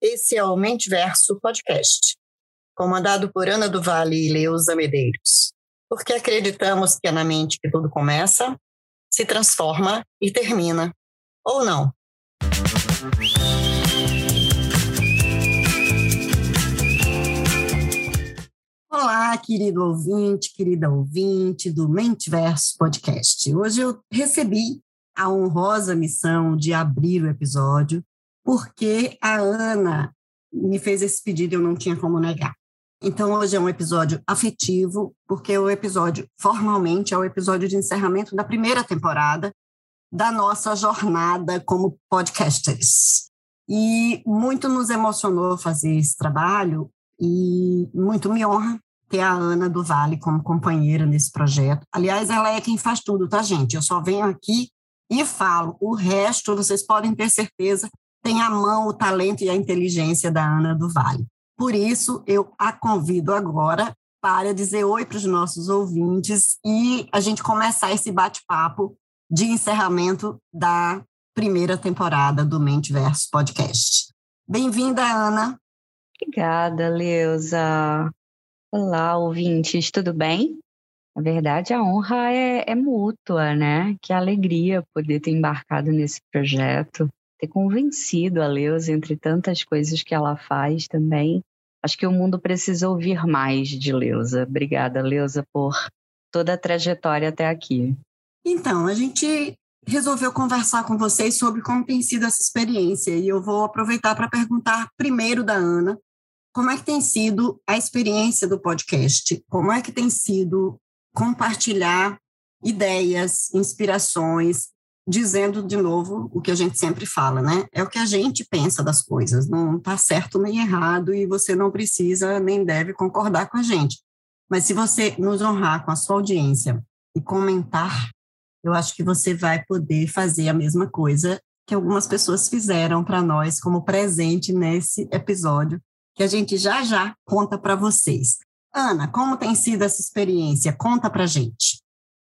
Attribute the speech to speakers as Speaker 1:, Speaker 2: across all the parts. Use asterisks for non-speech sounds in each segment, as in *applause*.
Speaker 1: Esse é o Mentiverso Podcast, comandado por Ana do Vale e Leusa Medeiros, porque acreditamos que é na mente que tudo começa, se transforma e termina. Ou não? Olá, querido ouvinte, querida ouvinte do Mentiverso Podcast. Hoje eu recebi a honrosa missão de abrir o episódio, porque a Ana me fez esse pedido e eu não tinha como negar. Então, hoje é um episódio afetivo, porque o episódio, formalmente, é o episódio de encerramento da primeira temporada da nossa jornada como podcasters. E muito nos emocionou fazer esse trabalho, e muito me honra ter a Ana do Vale como companheira nesse projeto. Aliás, ela é quem faz tudo, tá, gente? Eu só venho aqui e falo. O resto, vocês podem ter certeza, tem a mão, o talento e a inteligência da Ana do Vale. Por isso, eu a convido agora para dizer oi para os nossos ouvintes e a gente começar esse bate-papo de encerramento da primeira temporada do Mente Verso Podcast. Bem-vinda, Ana.
Speaker 2: Obrigada, Leusa. Olá, ouvintes, tudo bem? Na verdade, a honra é, é mútua, né? Que alegria poder ter embarcado nesse projeto, ter convencido a Leusa, entre tantas coisas que ela faz também. Acho que o mundo precisa ouvir mais de Leusa. Obrigada, Leusa, por toda a trajetória até aqui.
Speaker 1: Então, a gente resolveu conversar com vocês sobre como tem sido essa experiência e eu vou aproveitar para perguntar primeiro da Ana como é que tem sido a experiência do podcast? Como é que tem sido compartilhar ideias, inspirações, dizendo de novo o que a gente sempre fala, né? É o que a gente pensa das coisas, não está certo nem errado e você não precisa nem deve concordar com a gente. Mas se você nos honrar com a sua audiência e comentar, eu acho que você vai poder fazer a mesma coisa que algumas pessoas fizeram para nós como presente nesse episódio que a gente já já conta para vocês. Ana, como tem sido essa experiência? Conta para gente.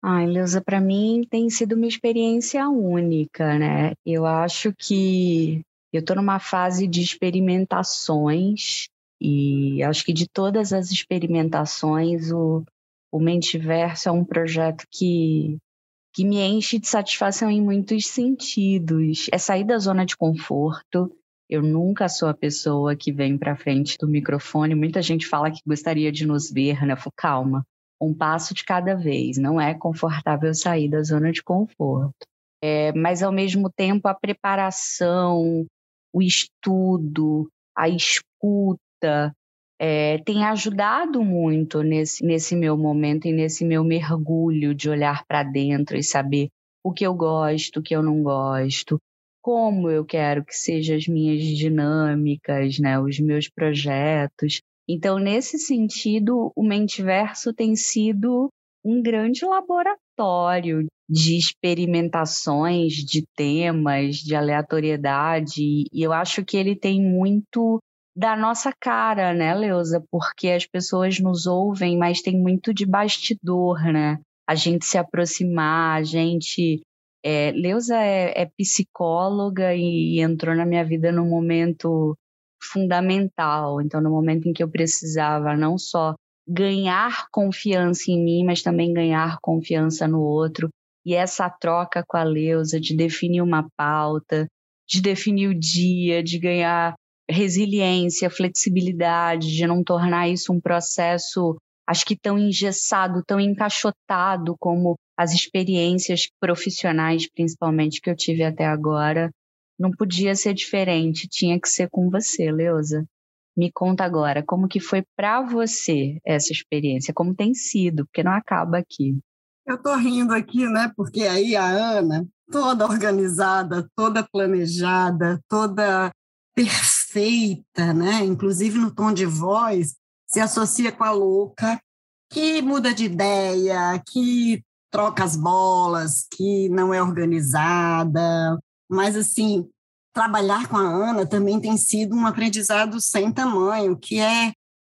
Speaker 2: Ai, Leusa, para mim tem sido uma experiência única, né? Eu acho que eu estou numa fase de experimentações e acho que de todas as experimentações o, o Mentiverso é um projeto que, que me enche de satisfação em muitos sentidos. É sair da zona de conforto, eu nunca sou a pessoa que vem para frente do microfone. Muita gente fala que gostaria de nos ver, né? Calma, um passo de cada vez. Não é confortável sair da zona de conforto. É, mas, ao mesmo tempo, a preparação, o estudo, a escuta, é, tem ajudado muito nesse, nesse meu momento e nesse meu mergulho de olhar para dentro e saber o que eu gosto, o que eu não gosto, como eu quero que sejam as minhas dinâmicas, né, os meus projetos. Então, nesse sentido, o Mentiverso tem sido um grande laboratório de experimentações, de temas, de aleatoriedade, e eu acho que ele tem muito da nossa cara, né, Leusa? Porque as pessoas nos ouvem, mas tem muito de bastidor, né? A gente se aproximar, a gente é, Leusa é, é, psicóloga e entrou na minha vida num momento fundamental. Então, no momento em que eu precisava não só ganhar confiança em mim, mas também ganhar confiança no outro. E essa troca com a Leusa de definir uma pauta, de definir o dia, de ganhar resiliência, flexibilidade, de não tornar isso um processo, acho que tão engessado, tão encaixotado como as experiências profissionais, principalmente, que eu tive até agora, não podia ser diferente, tinha que ser com você, Leusa. Me conta agora, como que foi para você essa experiência? Como tem sido? Porque não acaba aqui.
Speaker 1: Eu tô rindo aqui, né? Porque aí a Ana, toda organizada, toda planejada, toda perfeita, né? Inclusive no tom de voz, se associa com a louca, que muda de ideia, que troca as bolas, que não é organizada. Mas, assim, trabalhar com a Ana também tem sido um aprendizado sem tamanho, que é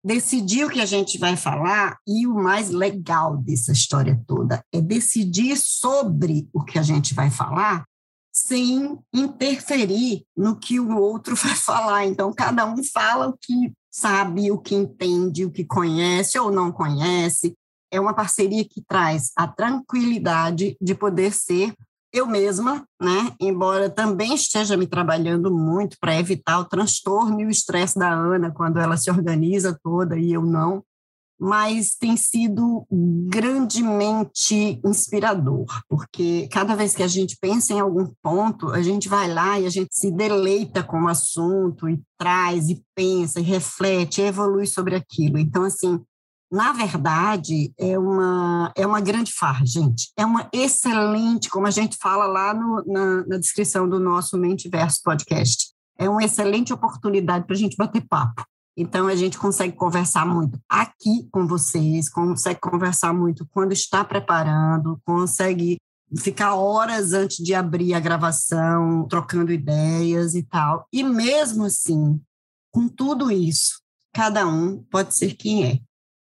Speaker 1: decidir o que a gente vai falar e o mais legal dessa história toda é decidir sobre o que a gente vai falar sem interferir no que o outro *laughs* vai falar. Então, cada um fala o que sabe, o que entende, o que conhece ou não conhece. É uma parceria que traz a tranquilidade de poder ser eu mesma, né? Embora também esteja me trabalhando muito para evitar o transtorno e o estresse da Ana quando ela se organiza toda e eu não, mas tem sido grandemente inspirador, porque cada vez que a gente pensa em algum ponto, a gente vai lá e a gente se deleita com o assunto e traz e pensa e reflete, e evolui sobre aquilo. Então assim, na verdade, é uma, é uma grande farra, gente. É uma excelente, como a gente fala lá no, na, na descrição do nosso Mente Verso podcast, é uma excelente oportunidade para a gente bater papo. Então, a gente consegue conversar muito aqui com vocês, consegue conversar muito quando está preparando, consegue ficar horas antes de abrir a gravação, trocando ideias e tal. E mesmo assim, com tudo isso, cada um pode ser quem é.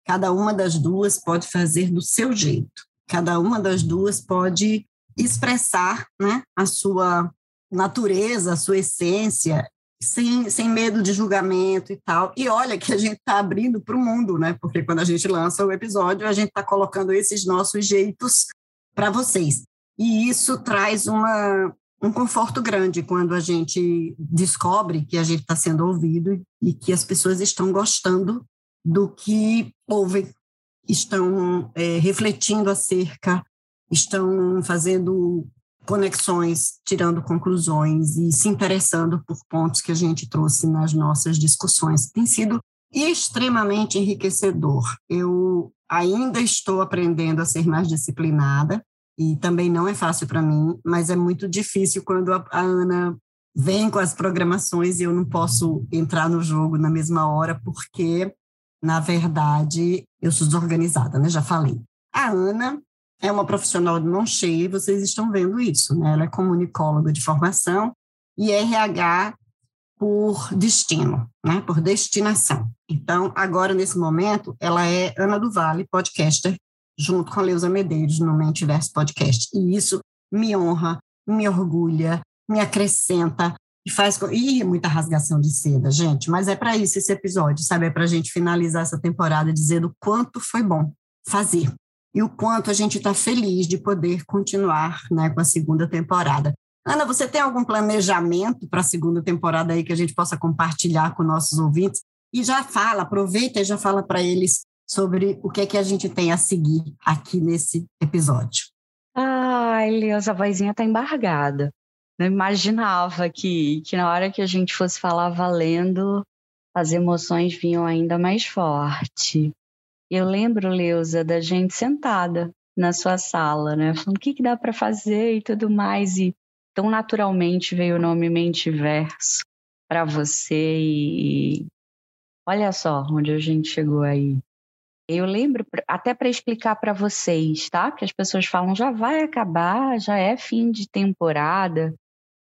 Speaker 1: Cada uma das duas pode fazer do seu jeito. Cada uma das duas pode expressar né, a sua natureza, a sua essência, sem, sem medo de julgamento e tal. E olha que a gente está abrindo para o mundo, né? Porque quando a gente lança o episódio, a gente está colocando esses nossos jeitos para vocês. E isso traz uma, um conforto grande quando a gente descobre que a gente está sendo ouvido e que as pessoas estão gostando do que ouvem, estão é, refletindo acerca, estão fazendo conexões, tirando conclusões e se interessando por pontos que a gente trouxe nas nossas discussões. Tem sido extremamente enriquecedor. Eu ainda estou aprendendo a ser mais disciplinada e também não é fácil para mim, mas é muito difícil quando a, Ana vem com as programações e eu não posso entrar no jogo na mesma hora porque na verdade, eu sou desorganizada, né? Já falei. A Ana é uma profissional de mão cheia, e vocês estão vendo isso, né? Ela é comunicóloga de formação e RH por destino, né? Por destinação. Então, agora, nesse momento, ela é Ana do Vale, podcaster, junto com a Leusa Medeiros no Mentiverso Podcast. E isso me honra, me orgulha, me acrescenta e faz. Ih, muita rasgação de seda, gente, mas é para isso esse episódio, sabe? É para a gente finalizar essa temporada dizendo o quanto foi bom fazer e o quanto a gente está feliz de poder continuar né, com a segunda temporada. Ana, você tem algum planejamento para a segunda temporada aí que a gente possa compartilhar com nossos ouvintes? E já fala, aproveita e já fala para eles sobre o que é que a gente tem a seguir aqui nesse episódio.
Speaker 2: Ai, Leusa, a vozinha está embargada não imaginava que, que na hora que a gente fosse falar valendo, as emoções vinham ainda mais forte. Eu lembro, Leusa, da gente sentada na sua sala, né? Falando o que, que dá para fazer e tudo mais. E tão naturalmente veio o nome Mentiverso para você. E olha só onde a gente chegou aí. Eu lembro, até para explicar para vocês, tá? Que as pessoas falam já vai acabar, já é fim de temporada.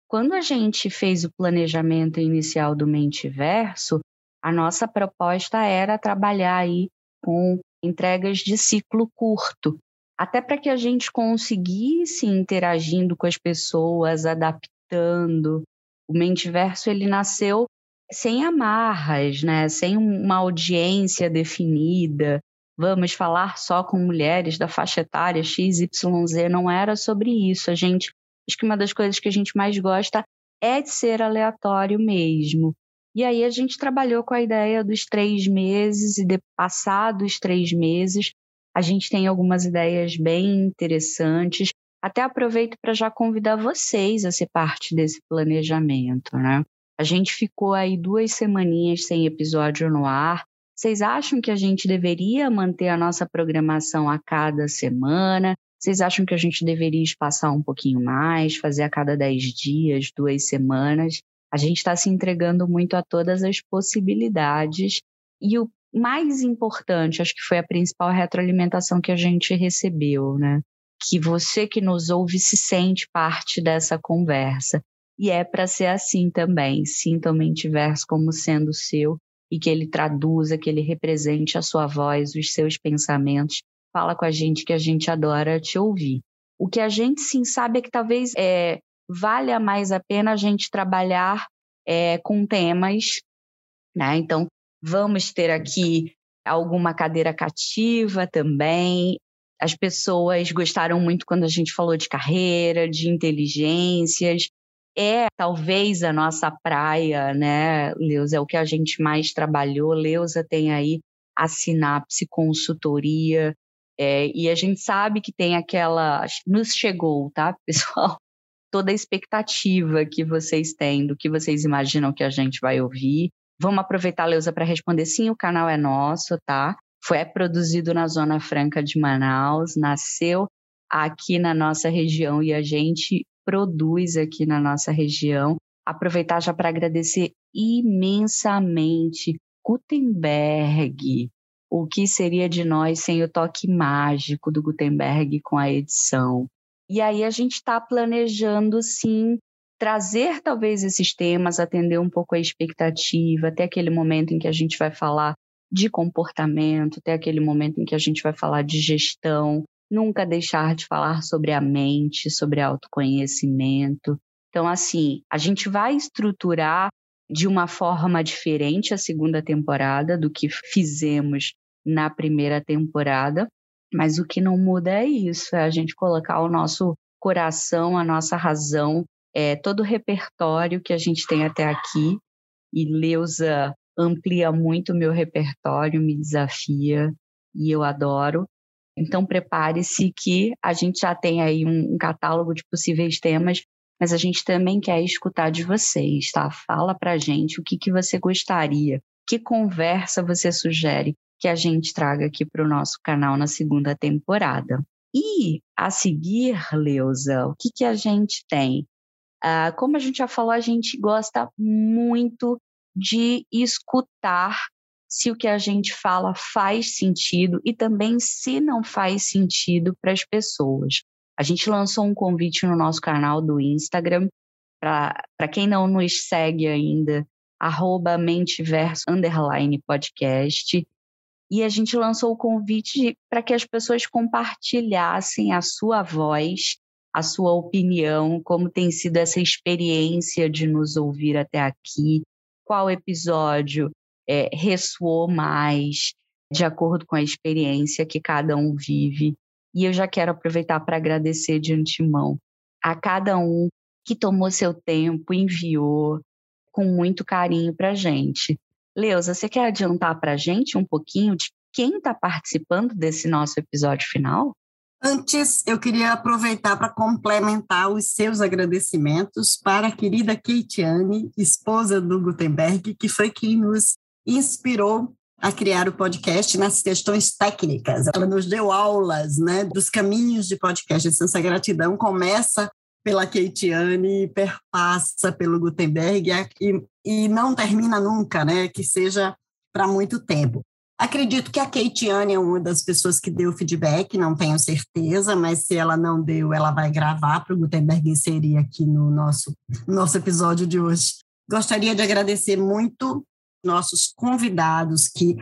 Speaker 2: Quando a gente fez o planejamento inicial do Mentiverso, a nossa proposta era trabalhar aí com entregas de ciclo curto, até para que a gente conseguisse interagindo com as pessoas, adaptando. O Mentiverso ele nasceu sem amarras, né? Sem uma audiência definida. Vamos falar só com mulheres da faixa etária XYZ, não era sobre isso. A gente Acho que uma das coisas que a gente mais gosta é de ser aleatório mesmo. E aí a gente trabalhou com a ideia dos três meses e de passados três meses a gente tem algumas ideias bem interessantes. Até aproveito para já convidar vocês a ser parte desse planejamento, né? A gente ficou aí duas semaninhas sem episódio no ar. Vocês acham que a gente deveria manter a nossa programação a cada semana? Vocês acham que a gente deveria espaçar um pouquinho mais, fazer a cada 10 dias, duas semanas? A gente está se entregando muito a todas as possibilidades. E o mais importante, acho que foi a principal retroalimentação que a gente recebeu, né? Que você que nos ouve se sente parte dessa conversa. E é para ser assim também. Sinta o Mentiverso como sendo seu e que ele traduza, que ele represente a sua voz, os seus pensamentos. Fala com a gente que a gente adora te ouvir. O que a gente sim sabe é que talvez é, valha mais a pena a gente trabalhar é, com temas, né? Então, vamos ter aqui alguma cadeira cativa também. As pessoas gostaram muito quando a gente falou de carreira, de inteligências. É talvez a nossa praia, né, Leusa? É o que a gente mais trabalhou. Leusa tem aí a Sinapse Consultoria, é, e a gente sabe que tem aquela. Nos chegou, tá, *laughs* pessoal? Toda a expectativa que vocês têm, do que vocês imaginam que a gente vai ouvir. Vamos aproveitar, Leusa, para responder sim, o canal é nosso, tá? Foi é produzido na Zona Franca de Manaus, nasceu aqui na nossa região e a gente produz aqui na nossa região. Aproveitar já para agradecer imensamente Gutenberg, o que seria de nós sem o toque mágico do Gutenberg com a edição. E aí a gente está planejando, sim, trazer talvez esses temas, atender um pouco a expectativa, até aquele momento em que a gente vai falar de comportamento, até aquele momento em que a gente vai falar de gestão, nunca deixar de falar sobre a mente, sobre autoconhecimento. Então, assim, a gente vai estruturar de uma forma diferente a segunda temporada do que fizemos na primeira temporada, mas o que não muda é isso, é a gente colocar o nosso coração, a nossa razão, é, todo o repertório que a gente tem até aqui, e Leusa amplia muito o meu repertório, me desafia, e eu adoro. Então prepare-se que a gente já tem aí um, um catálogo de possíveis temas, mas a gente também quer escutar de vocês, tá? Fala pra gente o que, que você gostaria, que conversa você sugere que a gente traga aqui para o nosso canal na segunda temporada. E a seguir, Leusa, o que, que a gente tem? Uh, como a gente já falou, a gente gosta muito de escutar se o que a gente fala faz sentido e também se não faz sentido para as pessoas. A gente lançou um convite no nosso canal do Instagram. Para quem não nos segue ainda, arroba mentiverso underline podcast e a gente lançou o convite para que as pessoas compartilhassem a sua voz, a sua opinião, como tem sido essa experiência de nos ouvir até aqui, qual episódio é, ressoou mais, de acordo com a experiência que cada um vive. E eu já quero aproveitar para agradecer de antemão a cada um que tomou seu tempo, enviou com muito carinho para a gente. Leusa, você quer adiantar para a gente um pouquinho de quem está participando desse nosso episódio final?
Speaker 1: Antes, eu queria aproveitar para complementar os seus agradecimentos para a querida Keitiane, esposa do Gutenberg, que foi quem nos inspirou a criar o podcast nas questões técnicas. Ela nos deu aulas né, dos caminhos de podcast. Essa gratidão começa pela Keitiane, perpassa pelo Gutenberg e, e não termina nunca, né? Que seja para muito tempo. Acredito que a Keitiane é uma das pessoas que deu feedback, não tenho certeza, mas se ela não deu, ela vai gravar para o Gutenberg inserir aqui no nosso, nosso episódio de hoje. Gostaria de agradecer muito nossos convidados que,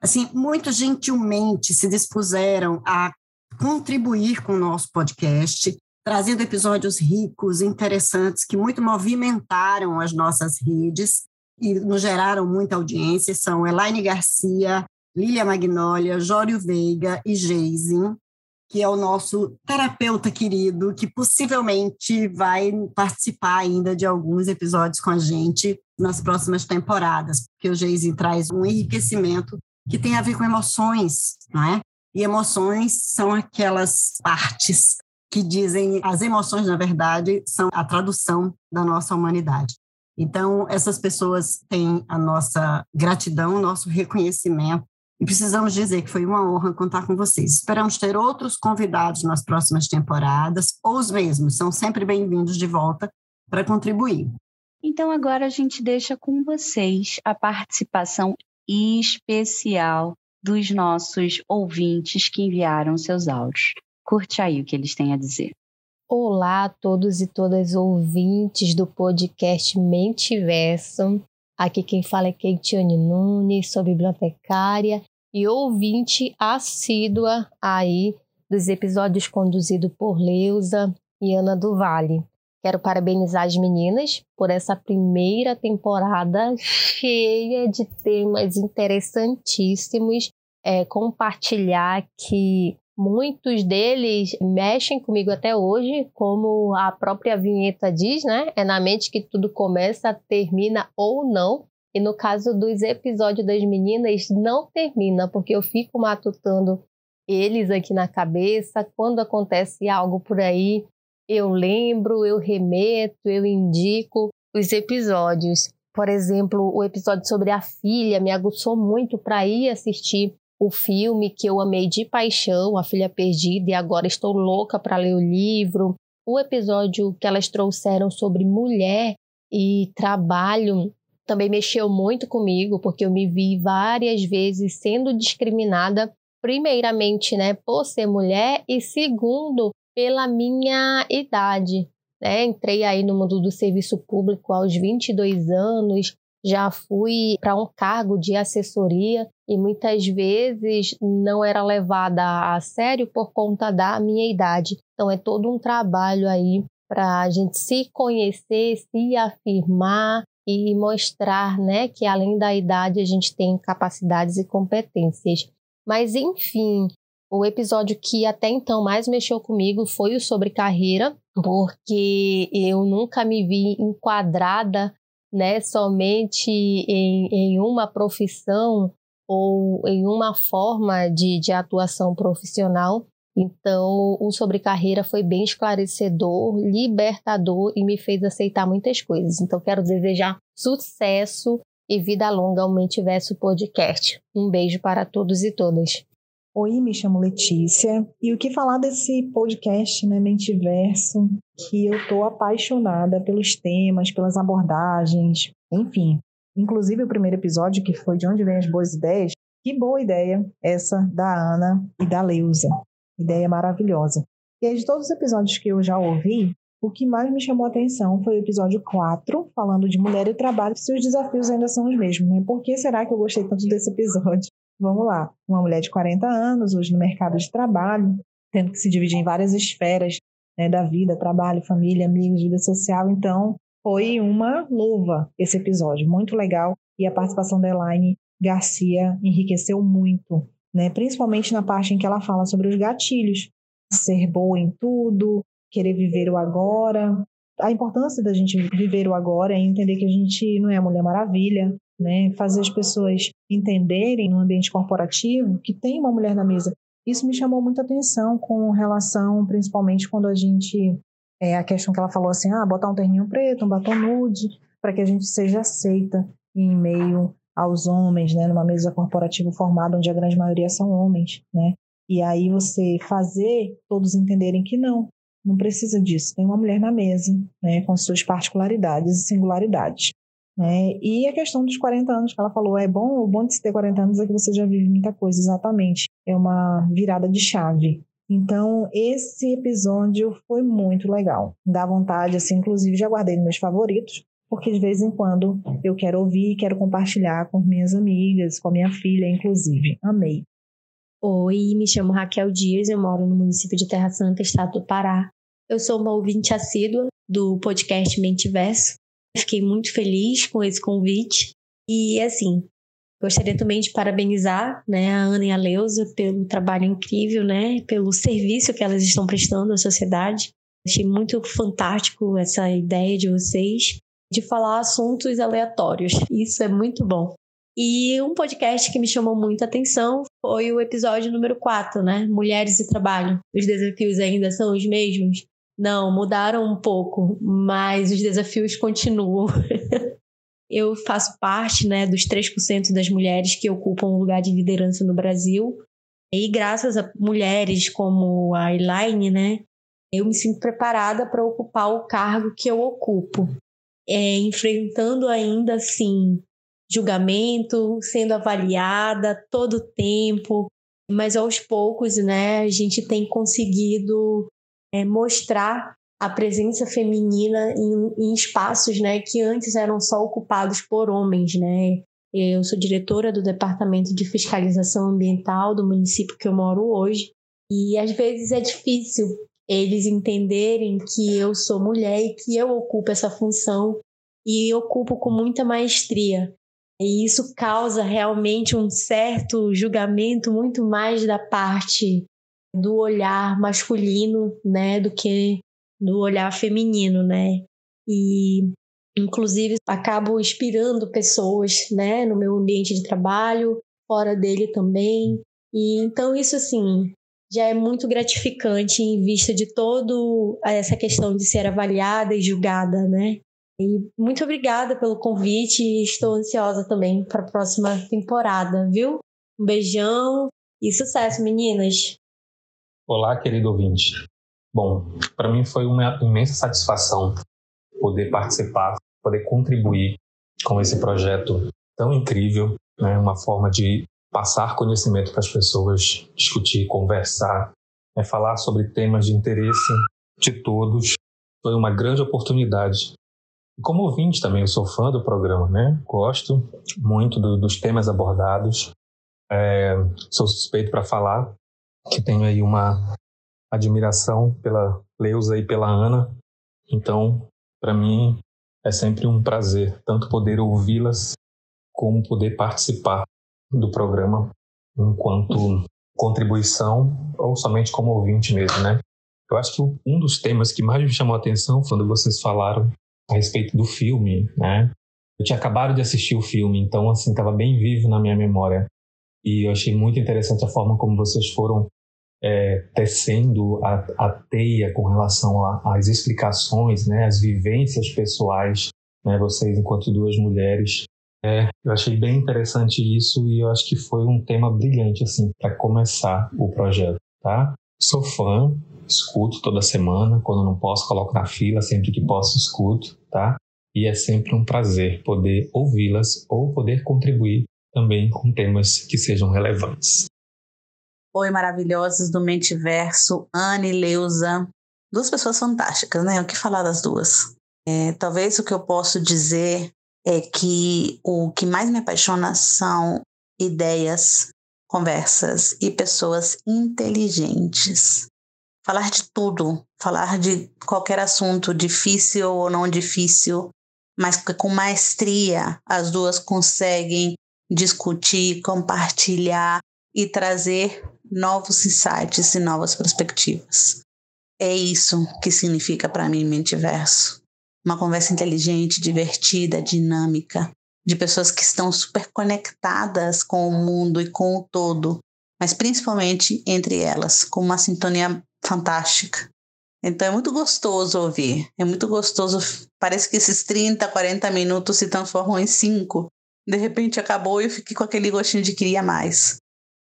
Speaker 1: assim, muito gentilmente se dispuseram a contribuir com o nosso podcast trazendo episódios ricos, interessantes, que muito movimentaram as nossas redes e nos geraram muita audiência. São Elaine Garcia, Lília Magnólia, Jório Veiga e Geisin, que é o nosso terapeuta querido, que possivelmente vai participar ainda de alguns episódios com a gente nas próximas temporadas, porque o Geisin traz um enriquecimento que tem a ver com emoções, não é? E emoções são aquelas partes que dizem as emoções, na verdade, são a tradução da nossa humanidade. Então, essas pessoas têm a nossa gratidão, nosso reconhecimento, e precisamos dizer que foi uma honra contar com vocês. Esperamos ter outros convidados nas próximas temporadas, ou os mesmos, são sempre bem-vindos de volta para contribuir.
Speaker 2: Então, agora a gente deixa com vocês a participação especial dos nossos ouvintes que enviaram seus áudios. Curte aí o que eles têm a dizer.
Speaker 3: Olá a todos e todas ouvintes do podcast Mentiverso. Aqui quem fala é Keitiane Nunes, sou bibliotecária e ouvinte assídua aí dos episódios conduzidos por Leusa e Ana do Vale. Quero parabenizar as meninas por essa primeira temporada cheia de temas interessantíssimos. É, compartilhar que Muitos deles mexem comigo até hoje, como a própria vinheta diz, né? É na mente que tudo começa, termina ou não. E no caso dos episódios das meninas, não termina, porque eu fico matutando eles aqui na cabeça. Quando acontece algo por aí, eu lembro, eu remeto, eu indico os episódios. Por exemplo, o episódio sobre a filha me aguçou muito para ir assistir o filme que eu amei de paixão, A Filha Perdida, e agora estou louca para ler o livro. O episódio que elas trouxeram sobre mulher e trabalho também mexeu muito comigo, porque eu me vi várias vezes sendo discriminada, primeiramente, né, por ser mulher e segundo, pela minha idade. Né? Entrei aí no mundo do serviço público aos 22 anos, já fui para um cargo de assessoria e muitas vezes não era levada a sério por conta da minha idade. Então é todo um trabalho aí para a gente se conhecer, se afirmar e mostrar, né, que além da idade a gente tem capacidades e competências. Mas enfim, o episódio que até então mais mexeu comigo foi o sobre carreira, porque eu nunca me vi enquadrada né, somente em, em uma profissão ou em uma forma de, de atuação profissional. Então, o sobre carreira foi bem esclarecedor, libertador e me fez aceitar muitas coisas. Então, quero desejar sucesso e vida longa ao Mentiverso Podcast. Um beijo para todos e todas.
Speaker 4: Oi, me chamo Letícia. E o que falar desse podcast, né, Mentiverso, que eu tô apaixonada pelos temas, pelas abordagens, enfim. Inclusive o primeiro episódio, que foi De Onde Vêm as Boas Ideias, que boa ideia essa da Ana e da Leusa. Ideia maravilhosa. E aí, de todos os episódios que eu já ouvi, o que mais me chamou a atenção foi o episódio 4, falando de mulher e trabalho, se os desafios ainda são os mesmos, né? Por que será que eu gostei tanto desse episódio? Vamos lá, uma mulher de 40 anos, hoje no mercado de trabalho, tendo que se dividir em várias esferas né, da vida, trabalho, família, amigos, vida social. Então, foi uma luva esse episódio, muito legal. E a participação da Elaine Garcia enriqueceu muito, né? principalmente na parte em que ela fala sobre os gatilhos, ser boa em tudo, querer viver o agora. A importância da gente viver o agora é entender que a gente não é a Mulher Maravilha, né? Fazer as pessoas entenderem no ambiente corporativo que tem uma mulher na mesa. Isso me chamou muita atenção com relação, principalmente quando a gente é a questão que ela falou assim, ah, botar um terninho preto, um batom nude, para que a gente seja aceita em meio aos homens, né, numa mesa corporativa formada onde a grande maioria são homens, né? E aí você fazer todos entenderem que não, não precisa disso. Tem uma mulher na mesa, né, com suas particularidades e singularidades. Né? E a questão dos 40 anos que ela falou, é bom, o bom de se ter 40 anos é que você já vive muita coisa, exatamente. É uma virada de chave. Então, esse episódio foi muito legal. Dá vontade, assim, inclusive já guardei nos meus favoritos, porque de vez em quando eu quero ouvir quero compartilhar com minhas amigas, com a minha filha, inclusive. Amei.
Speaker 5: Oi, me chamo Raquel Dias, eu moro no município de Terra Santa, estado do Pará. Eu sou uma ouvinte assídua do podcast Mentiverso Fiquei muito feliz com esse convite. E, assim, gostaria também de parabenizar né, a Ana e a Leusa pelo trabalho incrível, né, pelo serviço que elas estão prestando à sociedade. Achei muito fantástico essa ideia de vocês de falar assuntos aleatórios. Isso é muito bom. E um podcast que me chamou muita atenção foi o episódio número 4, né? Mulheres e Trabalho. Os desafios ainda são os mesmos? Não, mudaram um pouco, mas os desafios continuam. *laughs* eu faço parte né, dos 3% das mulheres que ocupam o lugar de liderança no Brasil. E graças a mulheres como a Elaine, né, eu me sinto preparada para ocupar o cargo que eu ocupo. É, enfrentando ainda assim julgamento, sendo avaliada todo o tempo, mas aos poucos, né, a gente tem conseguido é, mostrar a presença feminina em, em espaços né, que antes eram só ocupados por homens. Né? Eu sou diretora do Departamento de Fiscalização Ambiental do município que eu moro hoje, e às vezes é difícil eles entenderem que eu sou mulher e que eu ocupo essa função e ocupo com muita maestria. E isso causa realmente um certo julgamento muito mais da parte do olhar masculino, né, do que do olhar feminino, né? E inclusive acabo inspirando pessoas, né, no meu ambiente de trabalho, fora dele também. E então isso assim, já é muito gratificante em vista de todo essa questão de ser avaliada e julgada, né? E muito obrigada pelo convite e estou ansiosa também para a próxima temporada, viu? Um beijão e sucesso, meninas!
Speaker 6: Olá, querido ouvinte. Bom, para mim foi uma imensa satisfação poder participar, poder contribuir com esse projeto tão incrível, né? uma forma de passar conhecimento para as pessoas, discutir, conversar, é falar sobre temas de interesse de todos. Foi uma grande oportunidade. Como ouvinte também, eu sou fã do programa, né? Gosto muito do, dos temas abordados. É, sou suspeito para falar que tenho aí uma admiração pela Leusa e pela Ana. Então, para mim, é sempre um prazer tanto poder ouvi-las como poder participar do programa enquanto contribuição ou somente como ouvinte mesmo, né? Eu acho que um dos temas que mais me chamou a atenção quando vocês falaram a respeito do filme, né? Eu tinha acabado de assistir o filme, então assim estava bem vivo na minha memória e eu achei muito interessante a forma como vocês foram é, tecendo a, a, teia com relação às explicações, né? As vivências pessoais, né? Vocês enquanto duas mulheres é, eu achei bem interessante isso e eu acho que foi um tema brilhante assim para começar o projeto, tá? Sou fã, escuto toda semana, quando não posso coloco na fila, sempre que posso escuto, tá? E é sempre um prazer poder ouvi-las ou poder contribuir também com temas que sejam relevantes.
Speaker 7: Oi, maravilhosas do Mentiverso, Anne e Leusa, duas pessoas fantásticas, né? O que falar das duas? É, talvez o que eu posso dizer é que o que mais me apaixona são ideias, conversas e pessoas inteligentes. Falar de tudo, falar de qualquer assunto, difícil ou não difícil, mas com maestria as duas conseguem discutir, compartilhar e trazer novos insights e novas perspectivas. É isso que significa para mim Mentiverso uma conversa inteligente, divertida, dinâmica, de pessoas que estão super conectadas com o mundo e com o todo, mas principalmente entre elas, com uma sintonia fantástica. Então é muito gostoso ouvir, é muito gostoso. Parece que esses 30, 40 minutos se transformam em 5. De repente acabou e eu fiquei com aquele gostinho de queria mais.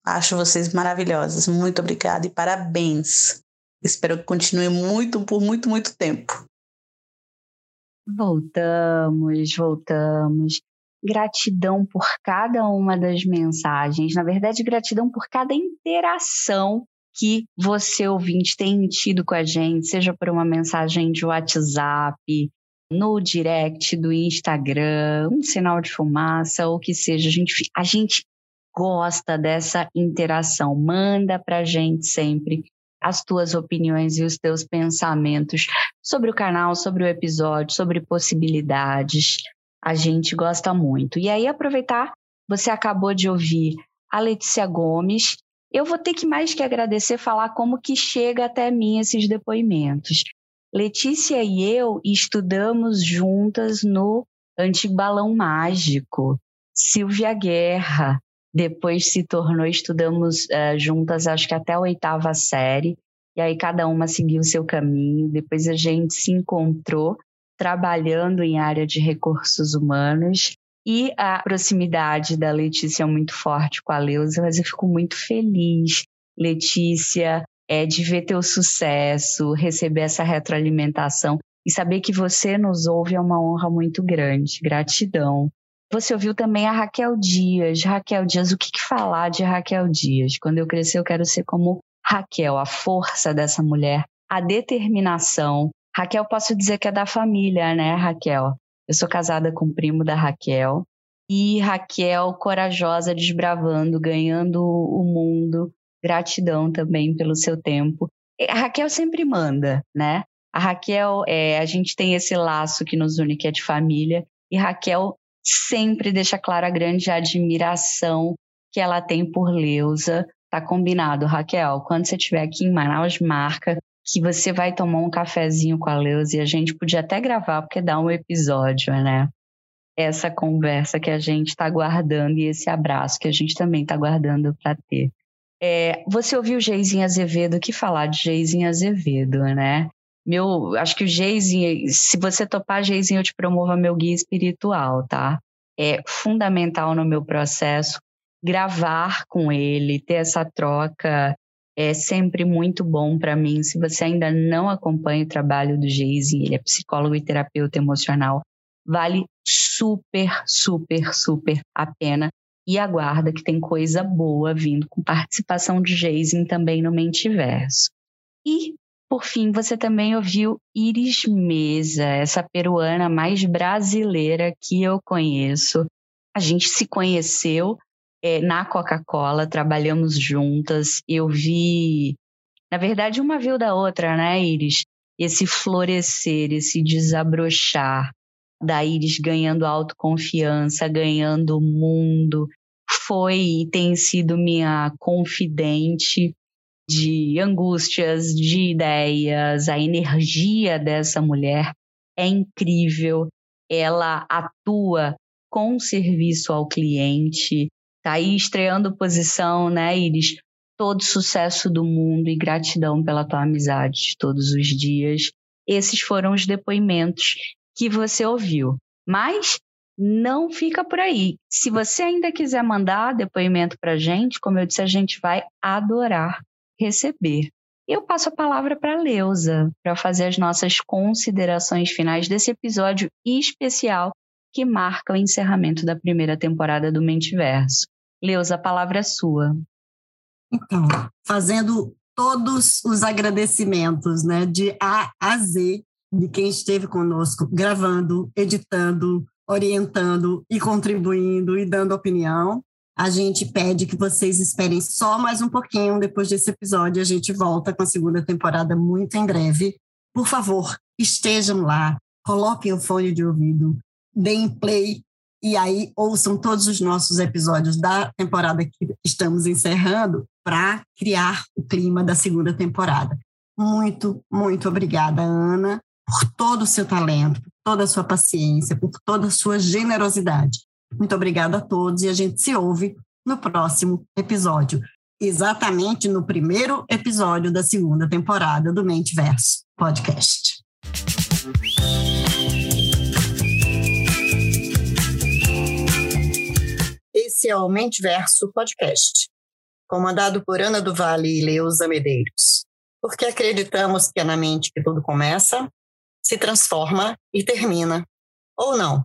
Speaker 7: Acho vocês maravilhosas. Muito obrigada e parabéns. Espero que continue muito, por muito, muito tempo.
Speaker 2: Voltamos, voltamos. Gratidão por cada uma das mensagens. Na verdade, gratidão por cada interação que você, ouvinte, tem tido com a gente, seja por uma mensagem de WhatsApp, no direct do Instagram, um sinal de fumaça, ou que seja. A gente, a gente gosta dessa interação. Manda para a gente sempre as tuas opiniões e os teus pensamentos sobre o canal, sobre o episódio, sobre possibilidades. A gente gosta muito. E aí, aproveitar, você acabou de ouvir a Letícia Gomes. Eu vou ter que mais que agradecer, falar como que chega até mim esses depoimentos. Letícia e eu estudamos juntas no Antigo Balão Mágico. Silvia Guerra, depois se tornou, estudamos uh, juntas, acho que até a oitava série, e aí cada uma seguiu o seu caminho. Depois a gente se encontrou trabalhando em área de recursos humanos e a proximidade da Letícia é muito forte com a Leusa, mas eu fico muito feliz, Letícia, é, de ver teu sucesso, receber essa retroalimentação e saber que você nos ouve é uma honra muito grande. Gratidão. Você ouviu também a Raquel Dias. Raquel Dias, o que, que falar de Raquel Dias? Quando eu crescer, eu quero ser como Raquel, a força dessa mulher, a determinação, Raquel, posso dizer que é da família, né, Raquel? Eu sou casada com o primo da Raquel. E Raquel, corajosa, desbravando, ganhando o mundo. Gratidão também pelo seu tempo. A Raquel sempre manda, né? A Raquel, é, a gente tem esse laço que nos une, que é de família. E Raquel sempre deixa clara a grande admiração que ela tem por Leusa. Tá combinado, Raquel. Quando você estiver aqui em Manaus, marca que você vai tomar um cafezinho com a Leusa e a gente podia até gravar, porque dá um episódio, né? Essa conversa que a gente está guardando e esse abraço que a gente também está guardando para ter. É, você ouviu Geizinho Azevedo, que falar de Geizinho Azevedo, né? Meu, acho que o Geizinho, se você topar Geizinho, eu te promovo meu guia espiritual, tá? É fundamental no meu processo gravar com ele, ter essa troca é sempre muito bom para mim. Se você ainda não acompanha o trabalho do Geise, ele é psicólogo e terapeuta emocional, vale super, super, super a pena. E aguarda que tem coisa boa vindo com participação de Geise também no Mentiverso. E, por fim, você também ouviu Iris Mesa, essa peruana mais brasileira que eu conheço. A gente se conheceu é, na Coca-Cola, trabalhamos juntas. Eu vi, na verdade, uma viu da outra, né, Iris? Esse florescer, esse desabrochar da Iris ganhando autoconfiança, ganhando o mundo. Foi e tem sido minha confidente de angústias, de ideias. A energia dessa mulher é incrível. Ela atua com serviço ao cliente, Tá aí estreando posição, né, Iris? Todo sucesso do mundo e gratidão pela tua amizade todos os dias. Esses foram os depoimentos que você ouviu. Mas não fica por aí. Se você ainda quiser mandar depoimento para gente, como eu disse, a gente vai adorar receber. Eu passo a palavra para Leusa para fazer as nossas considerações finais desse episódio especial que marca o encerramento da primeira temporada do Mentiverso. Leusa, a palavra é sua.
Speaker 1: Então, fazendo todos os agradecimentos, né, de A a Z, de quem esteve conosco, gravando, editando, orientando e contribuindo e dando opinião. A gente pede que vocês esperem só mais um pouquinho depois desse episódio. A gente volta com a segunda temporada muito em breve. Por favor, estejam lá, coloquem o fone de ouvido, deem play e aí ouçam todos os nossos episódios da temporada que estamos encerrando para criar o clima da segunda temporada. Muito, muito obrigada, Ana, por todo o seu talento, por toda a sua paciência, por toda a sua generosidade. Muito obrigada a todos e a gente se ouve no próximo episódio, exatamente no primeiro episódio da segunda temporada do Mente Verso Podcast. Esse é o Mente Verso Podcast, comandado por Ana do Vale e Leusa Medeiros, porque acreditamos que é na mente que tudo começa, se transforma e termina, ou não.